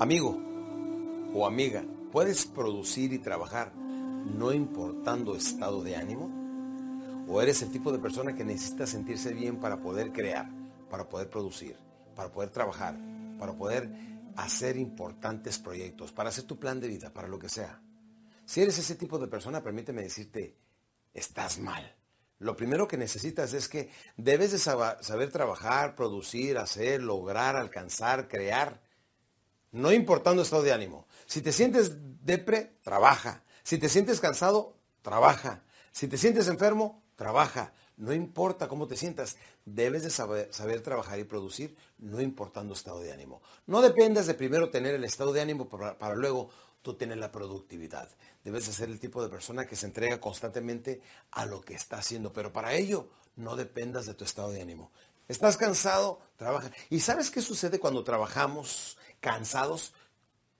Amigo o amiga, ¿puedes producir y trabajar no importando estado de ánimo? ¿O eres el tipo de persona que necesita sentirse bien para poder crear, para poder producir, para poder trabajar, para poder hacer importantes proyectos, para hacer tu plan de vida, para lo que sea? Si eres ese tipo de persona, permíteme decirte, estás mal. Lo primero que necesitas es que debes de saber trabajar, producir, hacer, lograr, alcanzar, crear no importando estado de ánimo. Si te sientes depre, trabaja. Si te sientes cansado, trabaja. Si te sientes enfermo, trabaja. No importa cómo te sientas, debes de saber, trabajar y producir, no importando estado de ánimo. No dependas de primero tener el estado de ánimo para, para luego tú tener la productividad. Debes de ser el tipo de persona que se entrega constantemente a lo que está haciendo, pero para ello no dependas de tu estado de ánimo. ¿Estás cansado? Trabaja. ¿Y sabes qué sucede cuando trabajamos cansados?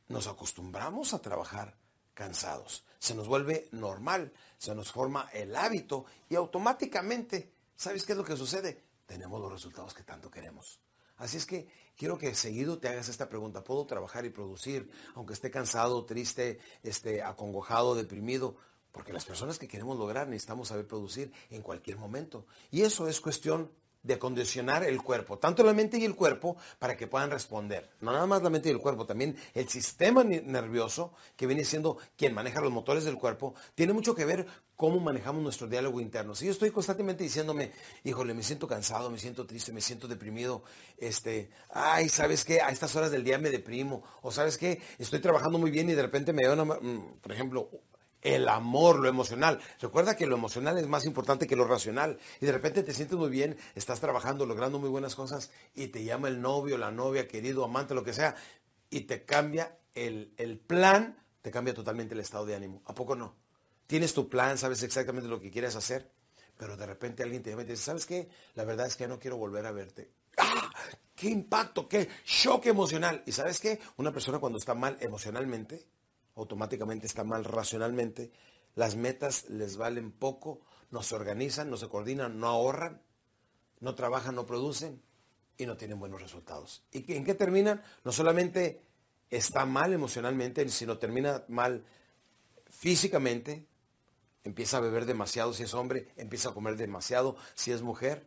Nos acostumbramos a trabajar cansados. Se nos vuelve normal, se nos forma el hábito y automáticamente, ¿sabes qué es lo que sucede? Tenemos los resultados que tanto queremos. Así es que quiero que seguido te hagas esta pregunta. ¿Puedo trabajar y producir aunque esté cansado, triste, esté acongojado, deprimido? Porque las personas que queremos lograr necesitamos saber producir en cualquier momento. Y eso es cuestión de acondicionar el cuerpo, tanto la mente y el cuerpo, para que puedan responder. No nada más la mente y el cuerpo, también el sistema nervioso, que viene siendo quien maneja los motores del cuerpo, tiene mucho que ver cómo manejamos nuestro diálogo interno. Si yo estoy constantemente diciéndome, híjole, me siento cansado, me siento triste, me siento deprimido, este, ay, ¿sabes qué? A estas horas del día me deprimo, o ¿sabes qué? Estoy trabajando muy bien y de repente me da una, mm, por ejemplo, el amor, lo emocional. Recuerda que lo emocional es más importante que lo racional. Y de repente te sientes muy bien, estás trabajando, logrando muy buenas cosas y te llama el novio, la novia, querido, amante, lo que sea, y te cambia el, el plan, te cambia totalmente el estado de ánimo. ¿A poco no? Tienes tu plan, sabes exactamente lo que quieres hacer, pero de repente alguien te llama y te dice, ¿sabes qué? La verdad es que no quiero volver a verte. ¡Ah! ¡Qué impacto! ¡Qué shock emocional! ¿Y sabes qué? Una persona cuando está mal emocionalmente, automáticamente está mal racionalmente, las metas les valen poco, no se organizan, no se coordinan, no ahorran, no trabajan, no producen y no tienen buenos resultados. ¿Y en qué terminan? No solamente está mal emocionalmente, sino termina mal físicamente, empieza a beber demasiado si es hombre, empieza a comer demasiado si es mujer,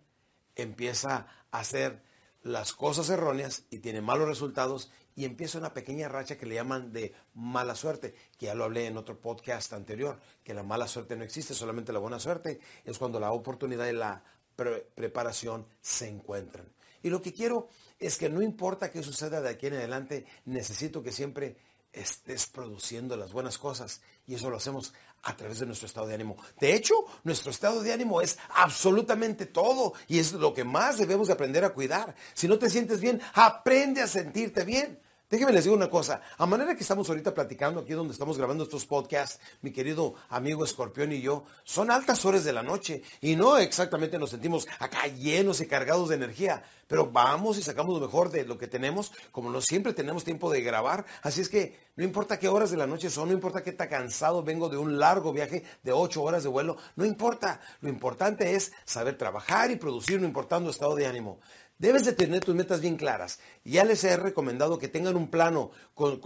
empieza a hacer las cosas erróneas y tiene malos resultados y empieza una pequeña racha que le llaman de mala suerte, que ya lo hablé en otro podcast anterior, que la mala suerte no existe, solamente la buena suerte es cuando la oportunidad y la preparación se encuentran. Y lo que quiero es que no importa qué suceda de aquí en adelante, necesito que siempre estés produciendo las buenas cosas y eso lo hacemos a través de nuestro estado de ánimo. De hecho, nuestro estado de ánimo es absolutamente todo y es lo que más debemos de aprender a cuidar. Si no te sientes bien, aprende a sentirte bien. Déjeme les digo una cosa, a manera que estamos ahorita platicando aquí donde estamos grabando estos podcasts, mi querido amigo Escorpión y yo, son altas horas de la noche y no exactamente nos sentimos acá llenos y cargados de energía, pero vamos y sacamos lo mejor de lo que tenemos, como no siempre tenemos tiempo de grabar, así es que no importa qué horas de la noche son, no importa qué tan cansado vengo de un largo viaje de ocho horas de vuelo, no importa, lo importante es saber trabajar y producir no importando estado de ánimo. Debes de tener tus metas bien claras. Ya les he recomendado que tengan un plano con,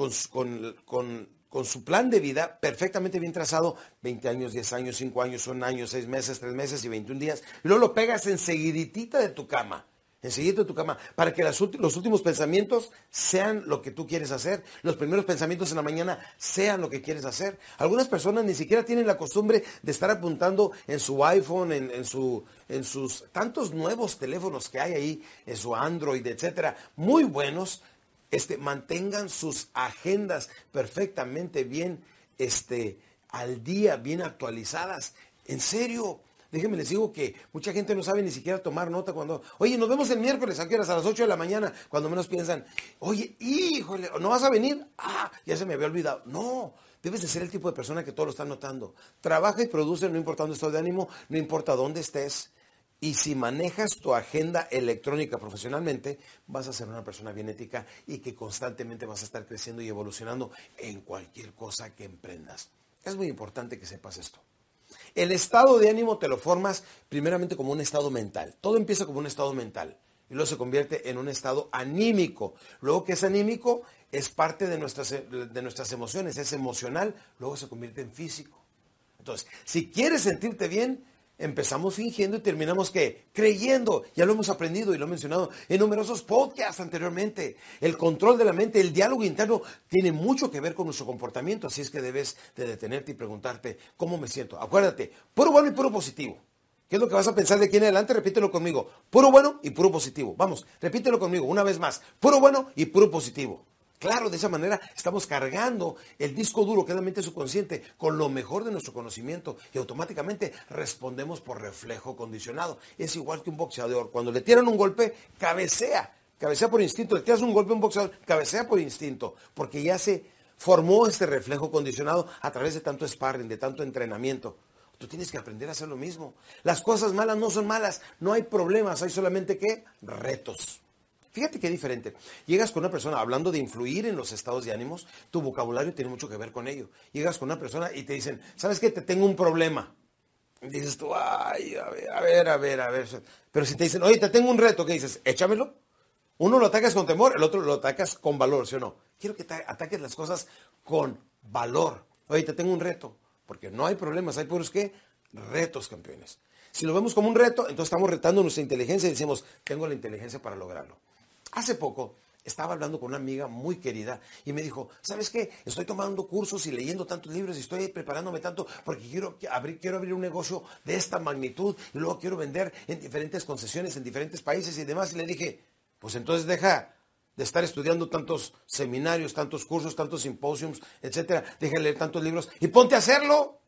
su plan de vida perfectamente bien trazado, 20 años, 10 años, 5 años, 1 año, 6 meses, 3 meses y 21 días. Luego lo pegas enseguidita de tu cama enseguida de tu cama, para que los últimos pensamientos sean lo que tú quieres hacer, los primeros pensamientos en la mañana sean lo que quieres hacer. Algunas personas ni siquiera tienen la costumbre de estar apuntando en su iPhone, en, su, en sus tantos nuevos teléfonos que hay ahí, en su Android, etcétera, muy buenos, este, mantengan sus agendas perfectamente bien este, al día, bien actualizadas. En serio, Déjenme les digo que mucha gente no sabe ni siquiera tomar nota cuando, oye, nos vemos el miércoles, ¿a qué horas? A las 8 de la mañana, cuando menos piensan, oye, híjole, ¿no vas a venir? Ah, ya se me había olvidado. No, debes de ser el tipo de persona que todo lo está notando. Trabaja y produce, no importando estado de ánimo, no importa dónde estés. Y si manejas tu agenda electrónica profesionalmente, vas a ser una persona bien ética y que constantemente vas a estar creciendo y evolucionando en cualquier cosa que emprendas. Es muy importante que sepas esto. El estado de ánimo te lo formas primeramente como un estado mental. Todo empieza como un estado mental. y luego se convierte en un estado anímico. Luego que es anímico es parte de nuestras, de nuestras emociones, es emocional, luego se convierte en físico. Entonces, si quieres sentirte bien, empezamos fingiendo y terminamos. Creyendo. Ya lo hemos aprendido y lo he mencionado en numerosos podcasts anteriormente. El control de la mente, el diálogo interno tiene mucho que ver con nuestro comportamiento, así es que debes de detenerte y preguntarte, ¿cómo me siento? Acuérdate, puro bueno y puro positivo. ¿Qué es lo que vas a pensar de aquí en adelante? Repítelo conmigo. Puro bueno y puro positivo. Vamos, repítelo conmigo una vez más. Puro bueno y puro positivo. Claro, de esa manera estamos cargando el disco duro, que es la mente subconsciente, con lo mejor de nuestro conocimiento y automáticamente respondemos por reflejo condicionado. Es igual que un boxeador. Cuando le tiran un golpe, cabecea. Cabecea por instinto. Le tiras un golpe a un boxeador, cabecea por instinto. Porque ya se formó este reflejo condicionado a través de tanto sparring, de tanto entrenamiento. Tú tienes que aprender a hacer lo mismo. Las cosas malas no son malas. No hay problemas. Hay solamente que retos. Fíjate qué diferente. Llegas con una persona hablando de influir en los estados de ánimos, tu vocabulario tiene mucho que ver con ello. Llegas con una persona y te dicen, ¿sabes qué? Te tengo un problema. Dices tú, ay, a ver, a ver, a ver, a ver. Pero si te dicen, oye, te tengo un reto, ¿qué dices? Échamelo. Uno lo atacas con temor, el otro lo atacas con valor, ¿sí o no? Quiero que ataques las cosas con valor. Oye, te tengo un reto. Porque no hay problemas, hay puros que retos, campeones. Si lo vemos como un reto, entonces estamos retando nuestra inteligencia y decimos, tengo la inteligencia para lograrlo. Hace poco estaba hablando con una amiga muy querida y me dijo, ¿sabes qué? Estoy tomando cursos y leyendo tantos libros y estoy preparándome tanto porque quiero abrir, quiero abrir un negocio de esta magnitud y luego quiero vender en diferentes concesiones, en diferentes países y demás. Y le dije, pues entonces deja de estar estudiando tantos seminarios, tantos cursos, tantos simposiums, etcétera, deja de leer tantos libros y ponte a hacerlo.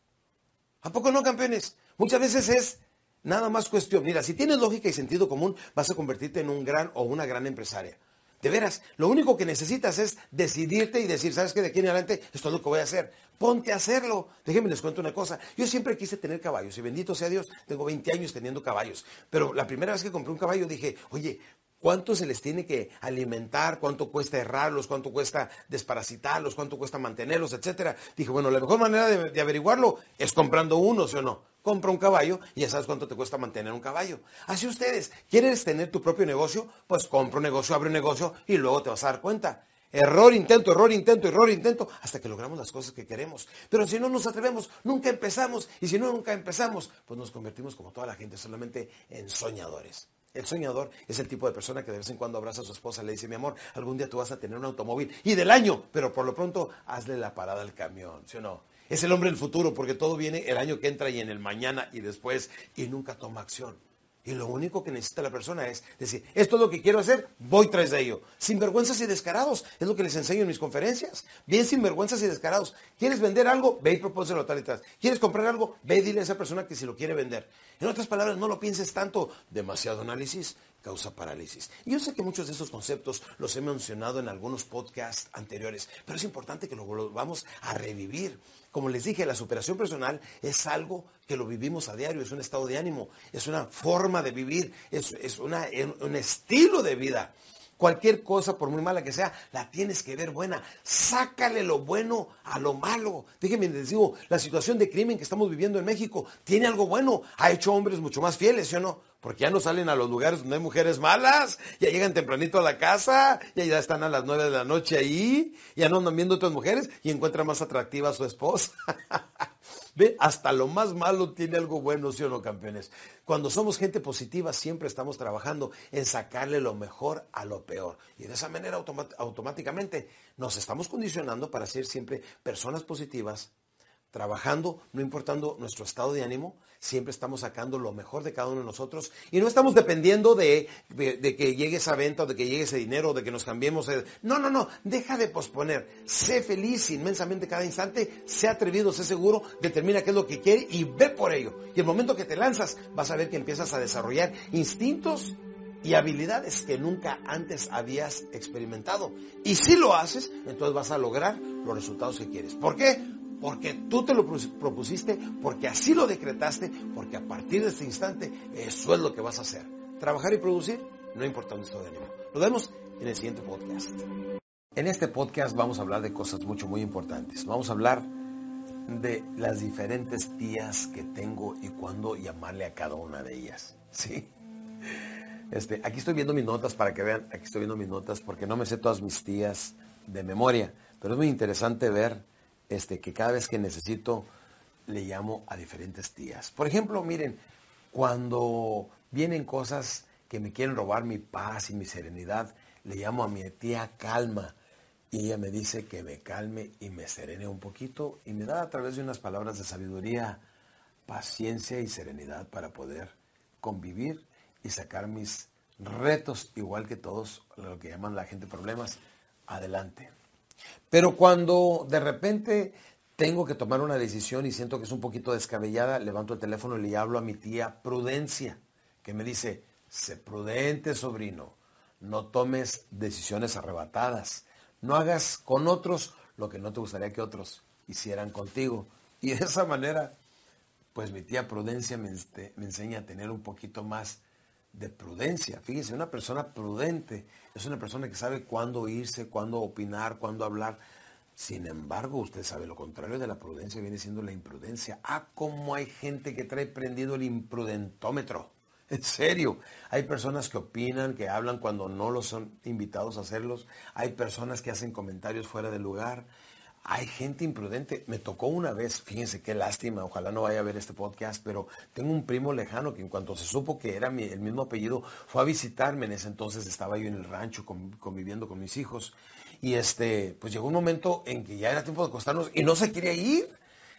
¿A poco no, campeones? Muchas veces es Nada más cuestión. Mira, si tienes lógica y sentido común, vas a convertirte en un gran o una gran empresaria. De veras, lo único que necesitas es decidirte y decir, ¿sabes qué? De aquí en adelante esto es lo que voy a hacer. Ponte a hacerlo. Déjenme les cuento una cosa. Yo siempre quise tener caballos y bendito sea Dios, tengo 20 años teniendo caballos. Pero la primera vez que compré un caballo dije, oye, ¿Cuánto se les tiene que alimentar? ¿Cuánto cuesta errarlos? ¿Cuánto cuesta desparasitarlos? ¿Cuánto cuesta mantenerlos? Etcétera. Dije, bueno, la mejor manera de, de averiguarlo es comprando uno, ¿sí o no? compra un caballo y ya sabes cuánto te cuesta mantener un caballo. Así ustedes, ¿quieres tener tu propio negocio? Pues compra un negocio, abre un negocio y luego te vas a dar cuenta. Error, intento, error, intento, error, intento, hasta que logramos las cosas que queremos. Pero si no nos atrevemos, nunca empezamos. Y si no nunca empezamos, pues nos convertimos como toda la gente, solamente en soñadores. El soñador es el tipo de persona que de vez en cuando abraza a su esposa y le dice, mi amor, algún día tú vas a tener un automóvil y del año, pero por lo pronto hazle la parada al camión, ¿sí o no? Es el hombre del futuro porque todo viene el año que entra y en el mañana y después y nunca toma acción. Y lo único que necesita la persona es decir, esto es lo que quiero hacer, voy tras de ello. Sin vergüenzas y descarados, es lo que les enseño en mis conferencias. Bien sin vergüenzas y descarados. ¿Quieres vender algo? Ve y propóselo tal y tal. ¿Quieres comprar algo? Ve y dile a esa persona que si lo quiere vender. En otras palabras, no lo pienses tanto, demasiado análisis causa parálisis. Yo sé que muchos de esos conceptos los he mencionado en algunos podcasts anteriores, pero es importante que lo volvamos a revivir. Como les dije, la superación personal es algo que lo vivimos a diario, es un estado de ánimo, es una forma de vivir, es, un estilo de vida. Cualquier cosa, por muy mala que sea, la tienes que ver buena. Sácale lo bueno a lo malo. Déjenme les digo, la situación de crimen que estamos viviendo en México tiene algo bueno. Ha hecho hombres mucho más fieles, ¿sí o no? Porque ya no salen a los lugares donde hay mujeres malas, ya llegan tempranito a la casa, ya, ya están a las nueve de la noche ahí, ya no andan viendo otras mujeres y encuentran más atractiva a su esposa. Ve, hasta lo más malo tiene algo bueno, ¿sí o no, campeones? Cuando somos gente positiva, siempre estamos trabajando en sacarle lo mejor a lo peor. Y de esa manera automáticamente nos estamos condicionando para ser siempre personas positivas, trabajando, no importando nuestro estado de ánimo, siempre estamos sacando lo mejor de cada uno de nosotros y no estamos dependiendo de, que llegue esa venta o de que llegue ese dinero de que nos cambiemos. No, no, no, deja de posponer. Sé feliz inmensamente cada instante, sé atrevido, sé seguro, determina qué es lo que quiere y ve por ello. Y el momento que te lanzas, vas a ver que empiezas a desarrollar instintos y habilidades que nunca antes habías experimentado. Y si lo haces, entonces vas a lograr los resultados que quieres. ¿Por qué? Porque tú te lo propusiste, porque así lo decretaste, porque a partir de este instante eso es lo que vas a hacer. Trabajar y producir, no importa un estado de ánimo. Nos vemos en el siguiente podcast. En este podcast vamos a hablar de cosas mucho, muy importantes. Vamos a hablar de las diferentes días que tengo y cuándo llamarle a cada una de ellas. ¿Sí? Este, aquí estoy viendo mis notas para que vean, aquí estoy viendo mis notas porque no me sé todas mis tías de memoria, pero es muy interesante ver este, que cada vez que necesito le llamo a diferentes tías. Por ejemplo, miren, cuando vienen cosas que me quieren robar mi paz y mi serenidad, le llamo a mi tía Calma y ella me dice que me calme y me serene un poquito y me da a través de unas palabras de sabiduría, paciencia y serenidad para poder convivir y sacar mis retos, igual que todos, lo que llaman la gente problemas, adelante. Pero cuando de repente tengo que tomar una decisión y siento que es un poquito descabellada, levanto el teléfono y le hablo a mi tía Prudencia, que me dice, sé prudente, sobrino, no tomes decisiones arrebatadas, no hagas con otros lo que no te gustaría que otros hicieran contigo. Y de esa manera, pues mi tía Prudencia me, este, me enseña a tener un poquito más de prudencia. Fíjese, una persona prudente es una persona que sabe cuándo irse, cuándo opinar, cuándo hablar. Sin embargo, usted sabe lo contrario de la prudencia viene siendo la imprudencia. Ah, cómo hay gente que trae prendido el imprudentómetro. En serio, hay personas que opinan, que hablan cuando no los son invitados a hacerlos. Hay personas que hacen comentarios fuera de lugar. Hay gente imprudente. Me tocó una vez, fíjense qué lástima, ojalá no vaya a ver este podcast, pero tengo un primo lejano que en cuanto se supo que era el mismo apellido, fue a visitarme. En ese entonces estaba yo en el rancho conviviendo con mis hijos. Y este, pues llegó un momento en que ya era tiempo de acostarnos y no se quería ir.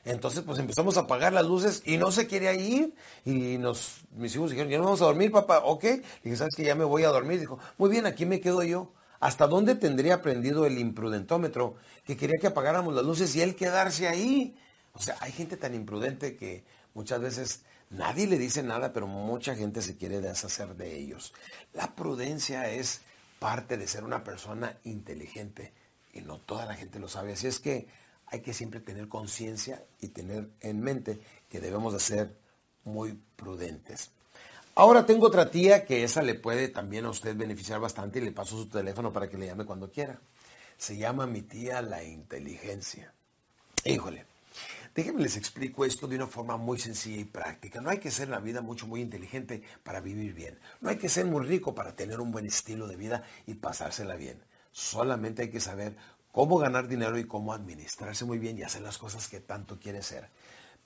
Entonces, pues empezamos a apagar las luces y no se quería ir. Y nos, mis hijos dijeron, ya no vamos a dormir, papá. Ok. Le dije, ¿sabes que Ya me voy a dormir. Dijo, muy bien, aquí me quedo yo. ¿Hasta dónde tendría prendido el imprudentómetro que quería que apagáramos las luces y él quedarse ahí? O sea, hay gente tan imprudente que muchas veces nadie le dice nada, pero mucha gente se quiere deshacer de ellos. La prudencia es parte de ser una persona inteligente y no toda la gente lo sabe. Así es que hay que siempre tener conciencia y tener en mente que debemos de ser muy prudentes. Ahora tengo otra tía que esa le puede también a usted beneficiar bastante y le paso su teléfono para que le llame cuando quiera. Se llama mi tía la inteligencia. Híjole, déjenme les explico esto de una forma muy sencilla y práctica. No hay que ser en la vida mucho, muy inteligente para vivir bien. No hay que ser muy rico para tener un buen estilo de vida y pasársela bien. Solamente hay que saber cómo ganar dinero y cómo administrarse muy bien y hacer las cosas que tanto quiere ser.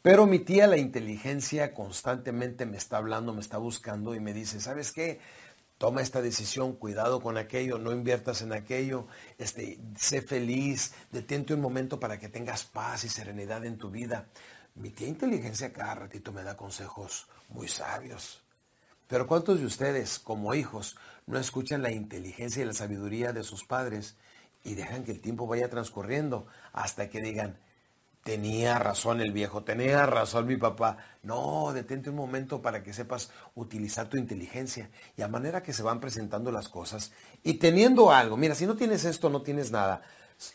Pero mi tía, la inteligencia, constantemente me está hablando, me está buscando y me dice, ¿sabes qué? Toma esta decisión, cuidado con aquello, no inviertas en aquello, este, sé feliz, detente un momento para que tengas paz y serenidad en tu vida. Mi tía inteligencia cada ratito me da consejos muy sabios. Pero ¿cuántos de ustedes, como hijos, no escuchan la inteligencia y la sabiduría de sus padres y dejan que el tiempo vaya transcurriendo hasta que digan, Tenía razón el viejo, tenía razón mi papá. No, detente un momento para que sepas utilizar tu inteligencia y a manera que se van presentando las cosas y teniendo algo. Mira, si no tienes esto, no tienes nada.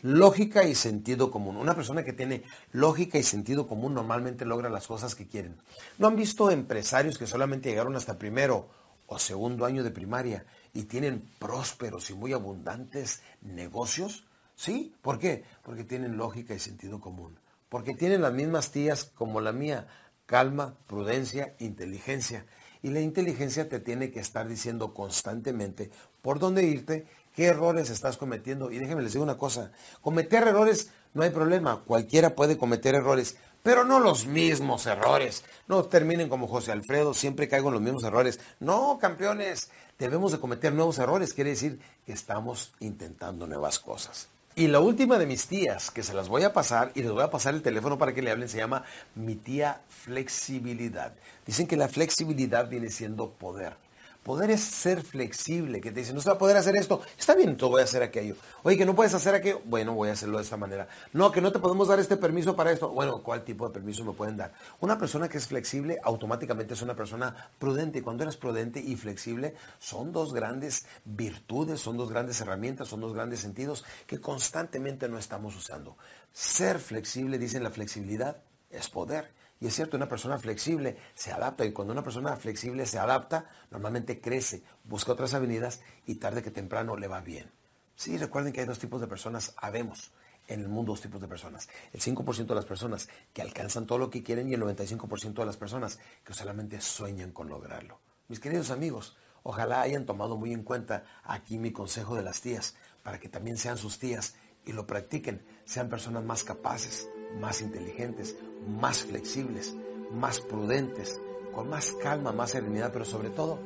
Lógica y sentido común. Una persona que tiene lógica y sentido común normalmente logra las cosas que quieren. ¿No han visto empresarios que solamente llegaron hasta primero o segundo año de primaria y tienen prósperos y muy abundantes negocios? ¿Sí? ¿Por qué? Porque tienen lógica y sentido común porque tienen las mismas tías como la mía, calma, prudencia, inteligencia. Y la inteligencia te tiene que estar diciendo constantemente por dónde irte, qué errores estás cometiendo. Y déjenme les digo una cosa, cometer errores no hay problema, cualquiera puede cometer errores, pero no los mismos errores. No terminen como José Alfredo, siempre caigo en los mismos errores. No, campeones, debemos de cometer nuevos errores, quiere decir que estamos intentando nuevas cosas. Y la última de mis tías, que se las voy a pasar y les voy a pasar el teléfono para que le hablen, se llama mi tía flexibilidad. Dicen que la flexibilidad viene siendo poder. Poder es ser flexible, que te dicen, no se va a poder hacer esto, está bien, tú voy a hacer aquello. Oye, que no puedes hacer aquello, bueno, voy a hacerlo de esta manera. No, que no te podemos dar este permiso para esto, bueno, ¿cuál tipo de permiso me pueden dar? Una persona que es flexible automáticamente es una persona prudente. Y cuando eres prudente y flexible, son dos grandes virtudes, son dos grandes herramientas, son dos grandes sentidos que constantemente no estamos usando. Ser flexible, dicen la flexibilidad, es poder. Y es cierto, una persona flexible se adapta y cuando una persona flexible se adapta, normalmente crece, busca otras avenidas y tarde que temprano le va bien. Sí, recuerden que hay dos tipos de personas, habemos en el mundo dos tipos de personas. El 5% de las personas que alcanzan todo lo que quieren y el 95% de las personas que solamente sueñan con lograrlo. Mis queridos amigos, Ojalá hayan tomado muy en cuenta aquí mi consejo de las tías, para que también sean sus tías y lo practiquen, sean personas más capaces, más inteligentes, más flexibles, más prudentes, con más calma, más serenidad, pero sobre todo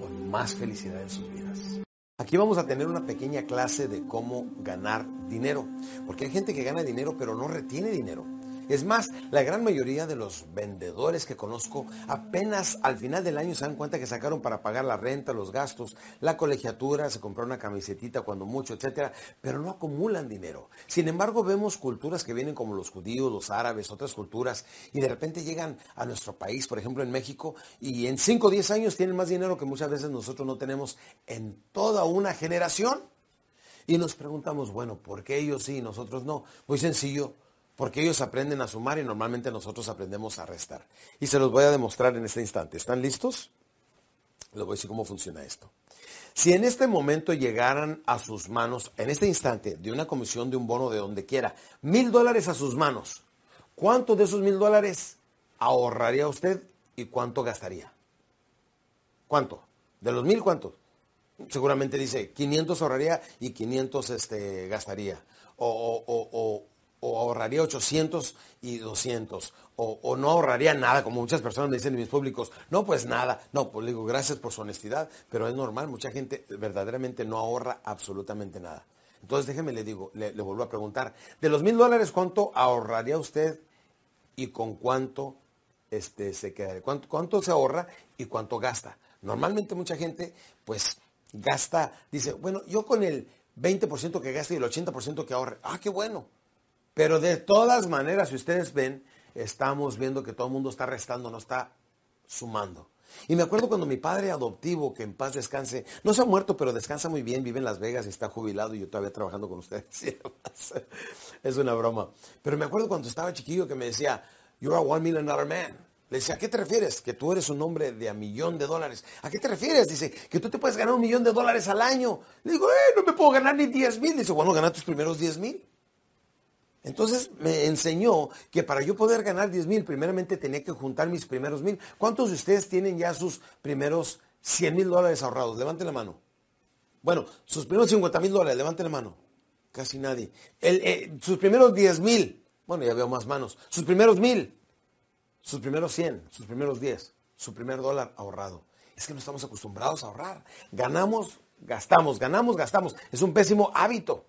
con más felicidad en sus vidas. Aquí vamos a tener una pequeña clase de cómo ganar dinero, porque hay gente que gana dinero pero no retiene dinero. Es más, la gran mayoría de los vendedores que conozco apenas al final del año se dan cuenta que sacaron para pagar la renta, los gastos, la colegiatura, se compró una camisetita cuando mucho, etcétera, pero no acumulan dinero. Sin embargo, vemos culturas que vienen como los judíos, los árabes, otras culturas, y de repente llegan a nuestro país, por ejemplo en México, y en 5 o 10 años tienen más dinero que muchas veces nosotros no tenemos en toda una generación. Y nos preguntamos, bueno, ¿por qué ellos sí y nosotros no? Muy sencillo, porque ellos aprenden a sumar y normalmente nosotros aprendemos a restar. Y se los voy a demostrar en este instante. ¿Están listos? Les voy a decir cómo funciona esto. Si en este momento llegaran a sus manos, en este instante, de una comisión de un bono de donde quiera, mil dólares a sus manos, ¿cuánto de esos mil dólares ahorraría usted y cuánto gastaría? ¿Cuánto? ¿De los mil cuánto? Seguramente dice 500 ahorraría y 500 este, gastaría. O, o, o ahorraría 800 y 200, o, no ahorraría nada, como muchas personas me dicen en mis públicos, no, pues nada, no, pues digo, gracias por su honestidad, pero es normal, mucha gente verdaderamente no ahorra absolutamente nada. Entonces déjeme, le digo, le, vuelvo a preguntar, de los mil dólares, ¿cuánto ahorraría usted y con cuánto este, se quedaría? ¿Cuánto, ¿Cuánto se ahorra y cuánto gasta? Normalmente mucha gente, pues, gasta, dice, bueno, yo con el 20% que gasta y el 80% que ahorre, ah, qué bueno, pero de todas maneras, si ustedes ven, estamos viendo que todo el mundo está restando, no está sumando. Y me acuerdo cuando mi padre adoptivo, que en paz descanse, no se ha muerto, pero descansa muy bien, vive en Las Vegas y está jubilado y yo todavía trabajando con ustedes. es una broma. Pero me acuerdo cuando estaba chiquillo que me decía, you're a one million dollar man. Le decía, ¿a qué te refieres? Que tú eres un hombre de a millón de dólares. ¿A qué te refieres? Dice, que tú te puedes ganar un millón de dólares al año. Le digo, eh, no me puedo ganar ni 10 mil. Dice, bueno, gana tus primeros 10 mil. Entonces me enseñó que para yo poder ganar 10 mil, primeramente tenía que juntar mis primeros mil. ¿Cuántos de ustedes tienen ya sus primeros 100 mil dólares ahorrados? Levanten la mano. Bueno, sus primeros 50 mil dólares, levanten la mano. Casi nadie. Eh, sus primeros 10 mil. Bueno, ya veo más manos. Sus primeros mil. Sus primeros 100. Sus primeros 10. Su primer dólar ahorrado. Es que no estamos acostumbrados a ahorrar. Ganamos, gastamos. Ganamos, gastamos. Es un pésimo hábito.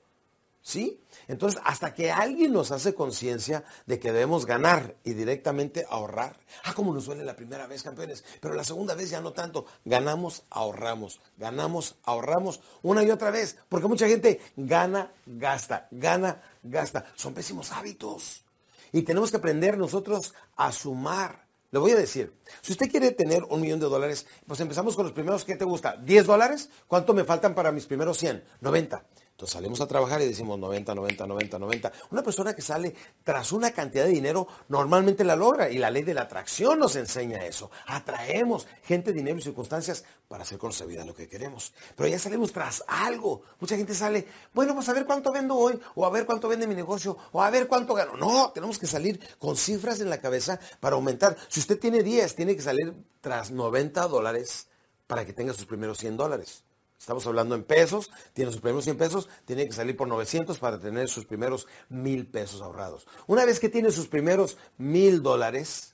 ¿Sí? Entonces, hasta que alguien nos hace conciencia de que debemos ganar y directamente ahorrar. Ah, como nos duele la primera vez, campeones, pero la segunda vez ya no tanto. Ganamos, ahorramos, ganamos, ahorramos una y otra vez, porque mucha gente gana, gasta, gana, gasta. Son pésimos hábitos. Y tenemos que aprender nosotros a sumar. Le voy a decir, si usted quiere tener un millón de dólares, pues empezamos con los primeros, ¿qué te gusta? ¿10 dólares? ¿Cuánto me faltan para mis primeros 100? 90. Entonces salimos a trabajar y decimos 90, 90, 90, 90. Una persona que sale tras una cantidad de dinero normalmente la logra y la ley de la atracción nos enseña eso. Atraemos gente, dinero y circunstancias para hacer con nuestra vida lo que queremos. Pero ya salimos tras algo. Mucha gente sale, bueno, pues a ver cuánto vendo hoy, o a ver cuánto vende mi negocio, o a ver cuánto gano. No, tenemos que salir con cifras en la cabeza para aumentar. Si usted tiene 10, tiene que salir tras 90 dólares para que tenga sus primeros 100 dólares. Estamos hablando en pesos, tiene sus primeros 100 pesos, tiene que salir por 900 para tener sus primeros 1000 pesos ahorrados. Una vez que tiene sus primeros 1000 dólares,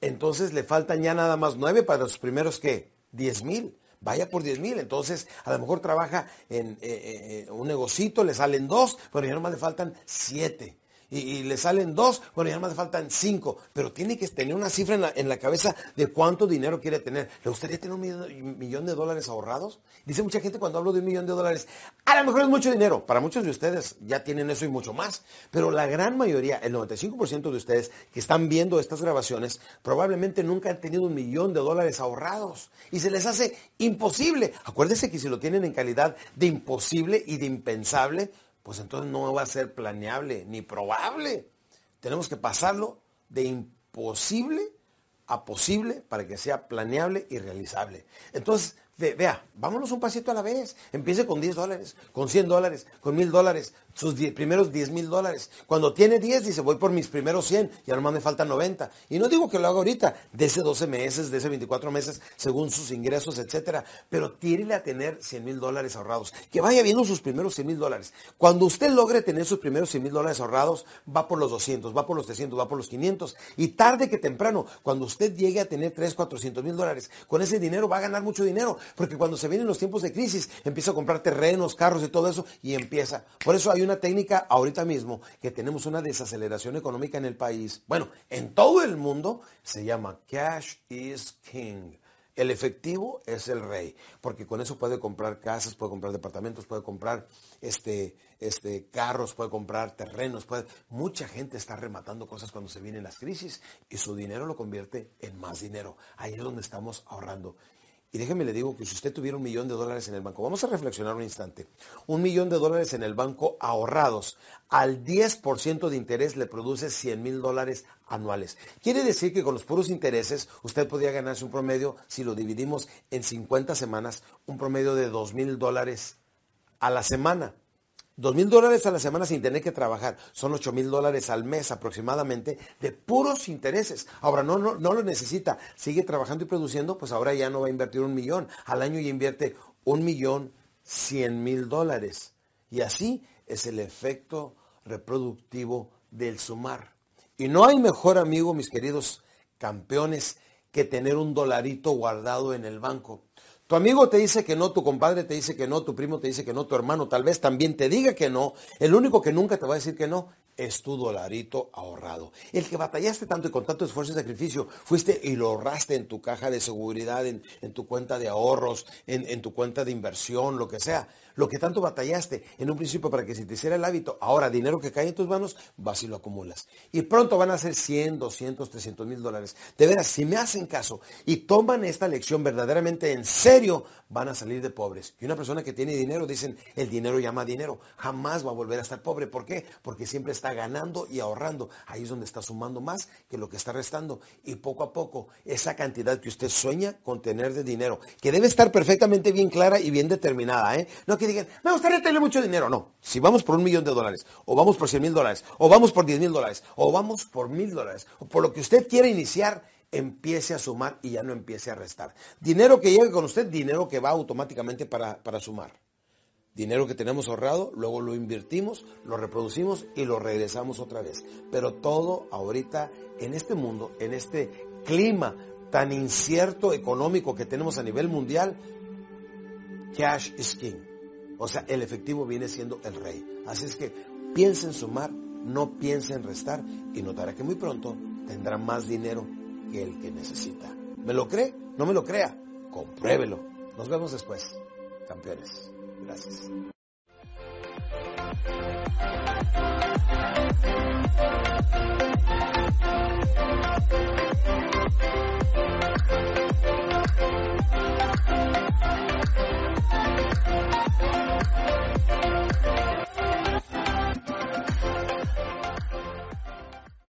entonces le faltan ya nada más 9 para los primeros que 10 mil. Vaya por 10 mil, entonces a lo mejor trabaja en eh, eh, eh, un negocito, le salen dos, pero ya nomás le faltan 7 y, le salen dos, bueno, ya más faltan cinco, pero tiene que tener una cifra en la, cabeza de cuánto dinero quiere tener. ¿Le gustaría tener un millón, de dólares ahorrados? Dice mucha gente cuando hablo de un millón de dólares, a lo mejor es mucho dinero, para muchos de ustedes ya tienen eso y mucho más, pero la gran mayoría, el 95% de ustedes que están viendo estas grabaciones, probablemente nunca han tenido un millón de dólares ahorrados y se les hace imposible. Acuérdense que si lo tienen en calidad de imposible y de impensable, pues entonces no va a ser planeable ni probable. Tenemos que pasarlo de imposible a posible para que sea planeable y realizable. Entonces, vea, vámonos un pasito a la vez. Empiece con 10 dólares, con 100 dólares, con 1000 dólares, sus primeros 10 mil dólares. Cuando tiene 10, dice, voy por mis primeros 100, y nomás me faltan 90. Y no digo que lo haga ahorita, de ese 12 meses, de ese 24 meses, según sus ingresos, etcétera. Pero tírele a tener 100 mil dólares ahorrados. Que vaya viendo sus primeros 100 mil dólares. Cuando usted logre tener sus primeros 100 mil dólares ahorrados, va por los 200, va por los 300, va por los 500. Y tarde que temprano, cuando usted llegue a tener 3, 400 mil dólares, con ese dinero va a ganar mucho dinero. Porque cuando se vienen los tiempos de crisis, empieza a comprar terrenos, carros y todo eso, y empieza. Por eso hay una técnica ahorita mismo que tenemos una desaceleración económica en el país. Bueno, en todo el mundo se llama cash is king. El efectivo es el rey, porque con eso puede comprar casas, puede comprar departamentos, puede comprar este, este, carros, puede comprar terrenos, puede... mucha gente está rematando cosas cuando se vienen las crisis y su dinero lo convierte en más dinero. Ahí es donde estamos ahorrando. Y déjeme le digo que si usted tuviera un millón de dólares en el banco, vamos a reflexionar un instante, un millón de dólares en el banco ahorrados, al 10% de interés le produce 100 mil dólares anuales. Quiere decir que con los puros intereses usted podría ganarse un promedio, si lo dividimos en 50 semanas, un promedio de 2 mil dólares a la semana. Dos mil dólares a la semana sin tener que trabajar. Son ocho mil dólares al mes aproximadamente de puros intereses. Ahora no, no, lo necesita. Sigue trabajando y produciendo, pues ahora ya no va a invertir un millón. Al año ya invierte un millón cien mil dólares. Y así es el efecto reproductivo del sumar. Y no hay mejor amigo, mis queridos campeones, que tener un dolarito guardado en el banco. Tu amigo te dice que no, tu compadre te dice que no, tu primo te dice que no, tu hermano tal vez también te diga que no. El único que nunca te va a decir que no es tu dolarito ahorrado. El que batallaste tanto y con tanto esfuerzo y sacrificio, fuiste y lo ahorraste en tu caja de seguridad, en, tu cuenta de ahorros, en, en tu cuenta de inversión, lo que sea lo que tanto batallaste en un principio para que se te hiciera el hábito, ahora dinero que cae en tus manos, vas y lo acumulas. Y pronto van a ser 100, 200, 300 mil dólares. De veras, si me hacen caso y toman esta lección verdaderamente en serio, van a salir de pobres. Y una persona que tiene dinero, dicen, el dinero llama dinero, jamás va a volver a estar pobre. ¿Por qué? Porque siempre está ganando y ahorrando. Ahí es donde está sumando más que lo que está restando. Y poco a poco, esa cantidad que usted sueña con tener de dinero, que debe estar perfectamente bien clara y bien determinada, ¿eh? No que digan, me gustaría tener mucho dinero. No, si vamos por un millón de dólares, o vamos por 100 mil dólares, o vamos por 10 mil dólares, o vamos por mil dólares, o por lo que usted quiera iniciar, empiece a sumar y ya no empiece a restar. Dinero que llegue con usted, dinero que va automáticamente para, para sumar. Dinero que tenemos ahorrado, luego lo invertimos, lo reproducimos y lo regresamos otra vez. Pero todo ahorita en este mundo, en este clima tan incierto económico que tenemos a nivel mundial, cash is king. O sea, el efectivo viene siendo el rey. Así es que piensa en sumar, no piensa en restar y notará que muy pronto tendrá más dinero que el que necesita. ¿Me lo cree? ¿No me lo crea? Compruébelo. Nos vemos después, campeones. Gracias.